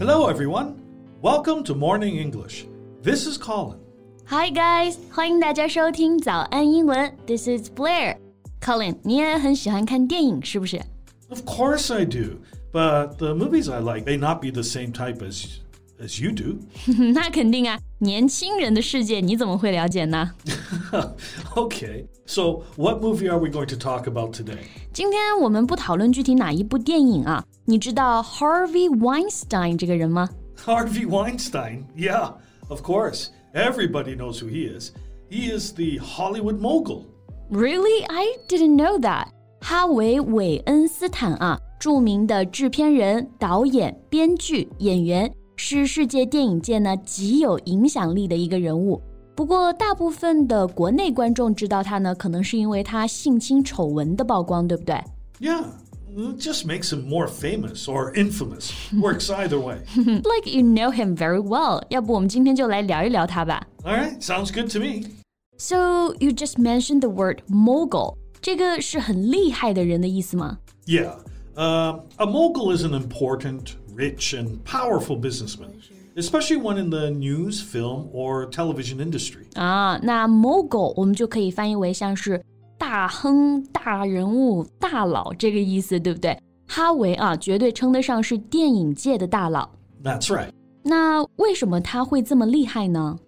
Hello, everyone. Welcome to Morning English. This is Colin. Hi guys，欢迎大家收听早安英文。This is Blair. Colin，你也很喜欢看电影是不是？ Of course I do, but the movies I like may not be the same type as as you do. 那肯定啊，年轻人的世界你怎么会了解呢？ okay, so what movie are we going to talk about today? 今天我们不讨论具体哪一部电影啊，你知道 Harvey Weinstein 这个人吗？ Harvey Weinstein. Yeah, of course. Everybody knows who he is. He is the Hollywood mogul. Really? I didn't know that. 哈维·韦恩斯坦啊，着名的制片人、导演、编剧、演员， 是世界电影界呢极有影响力的一个人物。不过，大部分的国内观众知道他呢，可能是因为他性侵丑闻的曝光，对不对？ Yeah, it just makes him more famous or infamous. Works either way. Like you know him very well. 要不我们今天就来聊一聊他吧。 All right, sounds good to me. So you just mentioned the word mogul，这个是很厉害的人的意思吗？ Yeah, uh, a mogul is an important, rich, and powerful businessman, especially one in the news, film, or television industry. 啊，那 mogul 我们就可以翻译为像是大亨、大人物、大佬这个意思，对不对？哈维啊，绝对称得上是电影界的大佬。 That's right. 那为什么他会这么厉害呢？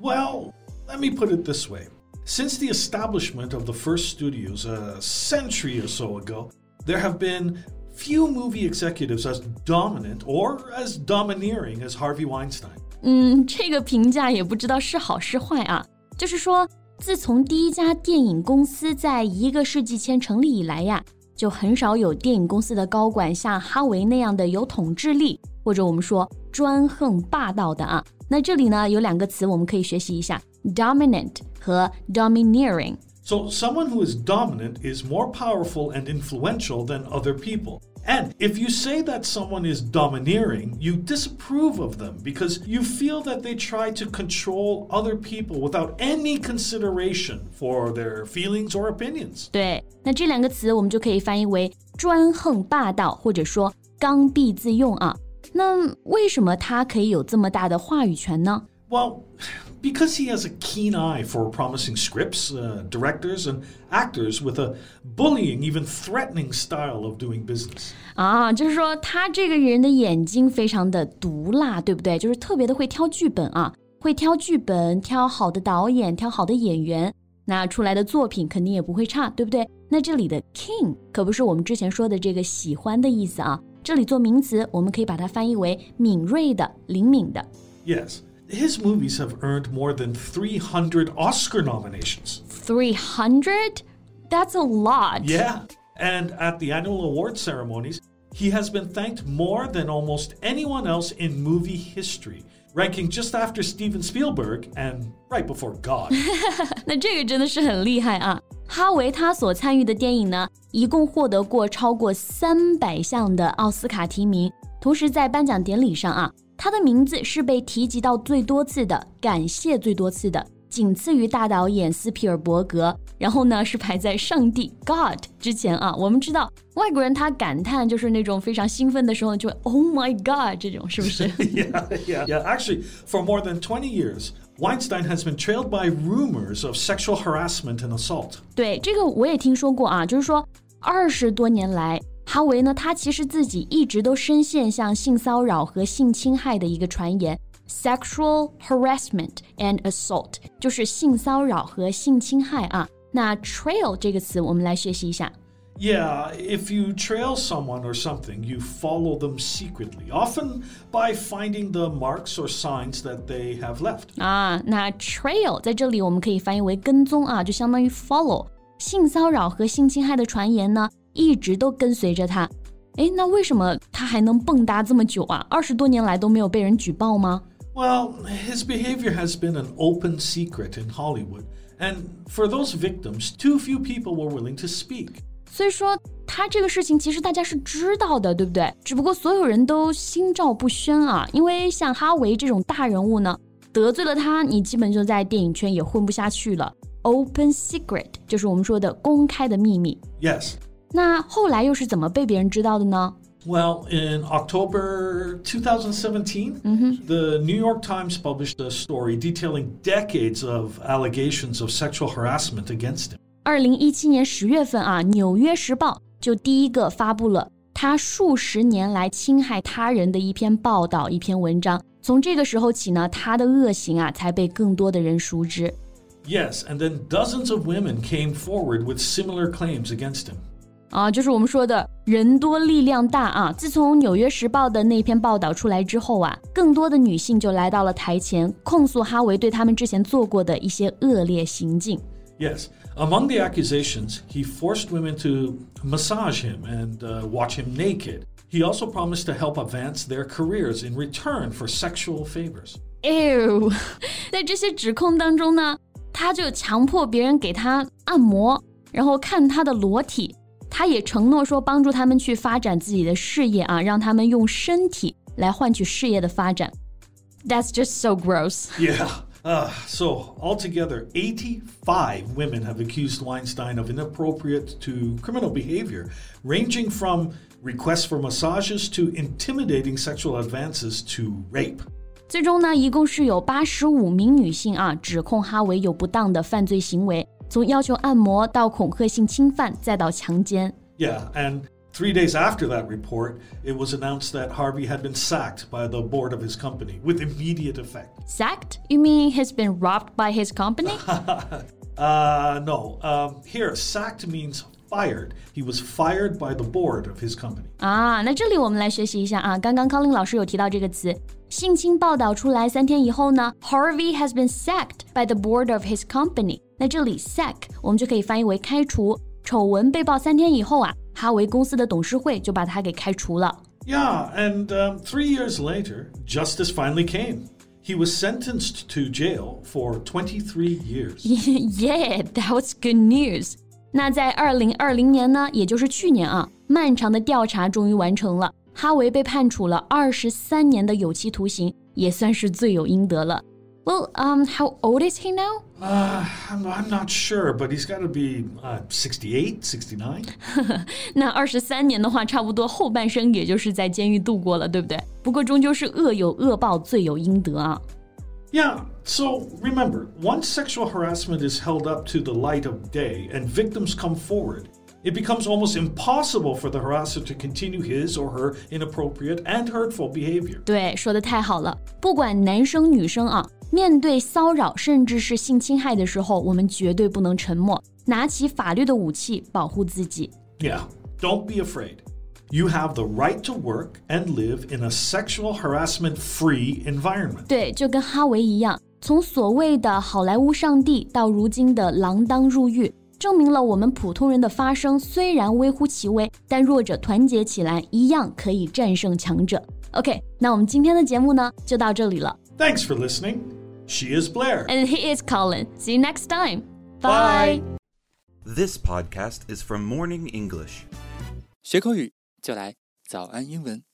Well, let me put it this way. Since the establishment of the first studios a century or so ago, there have been few movie executives as dominant or as domineering as Harvey Weinstein. 嗯，这个评价也不知道是好是坏啊。就是说，自从第一家电影公司在一个世纪前成立以来呀，就很少有电影公司的高管像哈维那样的有统治力，或者我们说专横霸道的啊。那这里呢有两个词我们可以学习一下：dominant 和 domineering。So, someone who is dominant is more powerful and influential than other people. And if you say that someone is domineering, you disapprove of them because you feel that they try to control other people without any consideration for their feelings or opinions. 对，那这两个词我们就可以翻译为专横霸道，或者说刚愎自用啊。那为什么他可以有这么大的话语权呢？ Well, because he has a keen eye for promising scripts, uh, directors, and actors with a bullying, even threatening style of doing business. 啊，就是说他这个人的眼睛非常的毒辣，对不对？就是特别的会挑剧本啊，会挑剧本，挑好的导演，挑好的演员，那出来的作品肯定也不会差，对不对？那这里的 king 可不是我们之前说的这个喜欢的意思啊，这里做名词，我们可以把它翻译为敏锐的、灵敏的。 Yes, his movies have earned more than 300 Oscar nominations. Three hundred? That's a lot. Yeah. And at the annual award ceremonies, he has been thanked more than almost anyone else in movie history, ranking just after Steven Spielberg and right before God. 那这个真的是很厉害啊！哈维他所参与的电影呢，一共获得过超过三百项的奥斯卡提名，同时在颁奖典礼上啊， 他的名字是被提及到最多次的，感谢最多次的，仅次于大导演斯皮尔伯格，然后呢是排在上帝 God 之前啊。我们知道外国人他感叹就是那种非常兴奋的时候就会 Oh my God 这种是不是？ yeah, yeah. Yeah, actually, for more than 20 years, Weinstein has been trailed by rumors of sexual harassment and assault. 对，这个我也听说过啊，就是说二十多年来， 哈维呢，他其实自己一直都深陷像性骚扰和性侵害的一个传言，sexual harassment and assault，就是性骚扰和性侵害啊。那 trail 这个词我们来学习一下。 Yeah, if you trail someone or something, you follow them secretly, often by finding the marks or signs that they have left. 啊，那 trail 在这里我们可以翻译为跟踪啊，就相当于 follow。性骚扰和性侵害的传言呢， 一直都跟随着他。哎，那为什么他还能蹦跶这么久啊？二十多年来都没有被人举报吗？Well, his behavior has been an open secret in Hollywood, and for those victims, too few people were willing to speak. 所以说，他这个事情其实大家是知道的，对不对？只不过所有人都心照不宣啊，因为像哈维这种大人物呢，得罪了他，你基本就在电影圈也混不下去了。Open secret 就是我们说的公开的秘密。Yes. 那后来又是怎么被别人知道的呢？ Well, in October 2017, the New York Times published a story detailing decades of allegations of sexual harassment against him. 二零一七年十月份啊，《纽约时报》就第一个发布了他数十年来侵害他人的一篇报道、一篇文章。从这个时候起呢，他的恶行啊才被更多的人熟知。 Yes, and then dozens of women came forward with similar claims against him. 啊，就是我们说的人多力量大啊！自从《纽约时报》的那篇报道出来之后啊，更多的女性就来到了台前，控诉哈维对他们之前做过的一些恶劣行径。 Yes, among the accusations, he forced women to massage him and uh, watch him naked. He also promised to help advance their careers in return for sexual favors. Ew，在这些指控当中呢，他就强迫别人给他按摩，然后看他的裸体。 他也承诺说帮助他们去发展自己的事业啊，让他们用身体来换取事业的发展。That's just so gross. Yeah. Uh, so, altogether, 85 women have accused Weinstein of inappropriate to criminal behavior, ranging from requests for massages to intimidating sexual advances to rape. 最终呢，一共是有八十五名女性啊指控哈维有不当的犯罪行为， 从要求按摩到恐吓性侵犯，再到强奸。 Yeah, and three days after that report, it was announced that Harvey had been sacked by the board of his company with immediate effect. Sacked? You mean he's been robbed by his company? Uh, no. Um, here, sacked means fired. He was fired by the board of his company. 啊，那这里我们来学习一下啊。刚刚 Colin 老师有提到这个词，性侵报道出来三天以后呢，Harvey has been sacked by the board of his company。那这里 sack 我们就可以翻译为开除。丑闻被曝三天以后啊，哈维公司的董事会就把他给开除了。 Yeah, and um, three years later, justice finally came. He was sentenced to jail for 23 years. Yeah, that was good news. 那在二零二零年呢，也就是去年啊，漫长的调查终于完成了，哈维被判处了二十三年的有期徒刑，也算是罪有应得了。Well, um, how old is he now? Uh, I'm, I'm not sure, but he's got to be uh, 68, 69. 那二十三年的话，差不多后半生也就是在监狱度过了，对不对？不过终究是恶有恶报，罪有应得啊。Yeah, so remember, once sexual harassment is held up to the light of day and victims come forward, it becomes almost impossible for the harasser to continue his or her inappropriate and hurtful behavior. 对，说的太好了。不管男生女生啊，面对骚扰甚至是性侵害的时候，我们绝对不能沉默，拿起法律的武器保护自己。 Yeah, don't be afraid. You have the right to work and live in a sexual harassment free environment. 对，就跟哈维一样，从所谓的好莱坞上帝到如今的锒铛入狱，证明了我们普通人的发声虽然微乎其微，但弱者团结起来，一样可以战胜强者。OK，那我们今天的节目呢，就到这里了。 Thanks for listening. She is Blair. And he is Colin. See you next time. Bye. This podcast is from Morning English. 学口语 就来早安英文。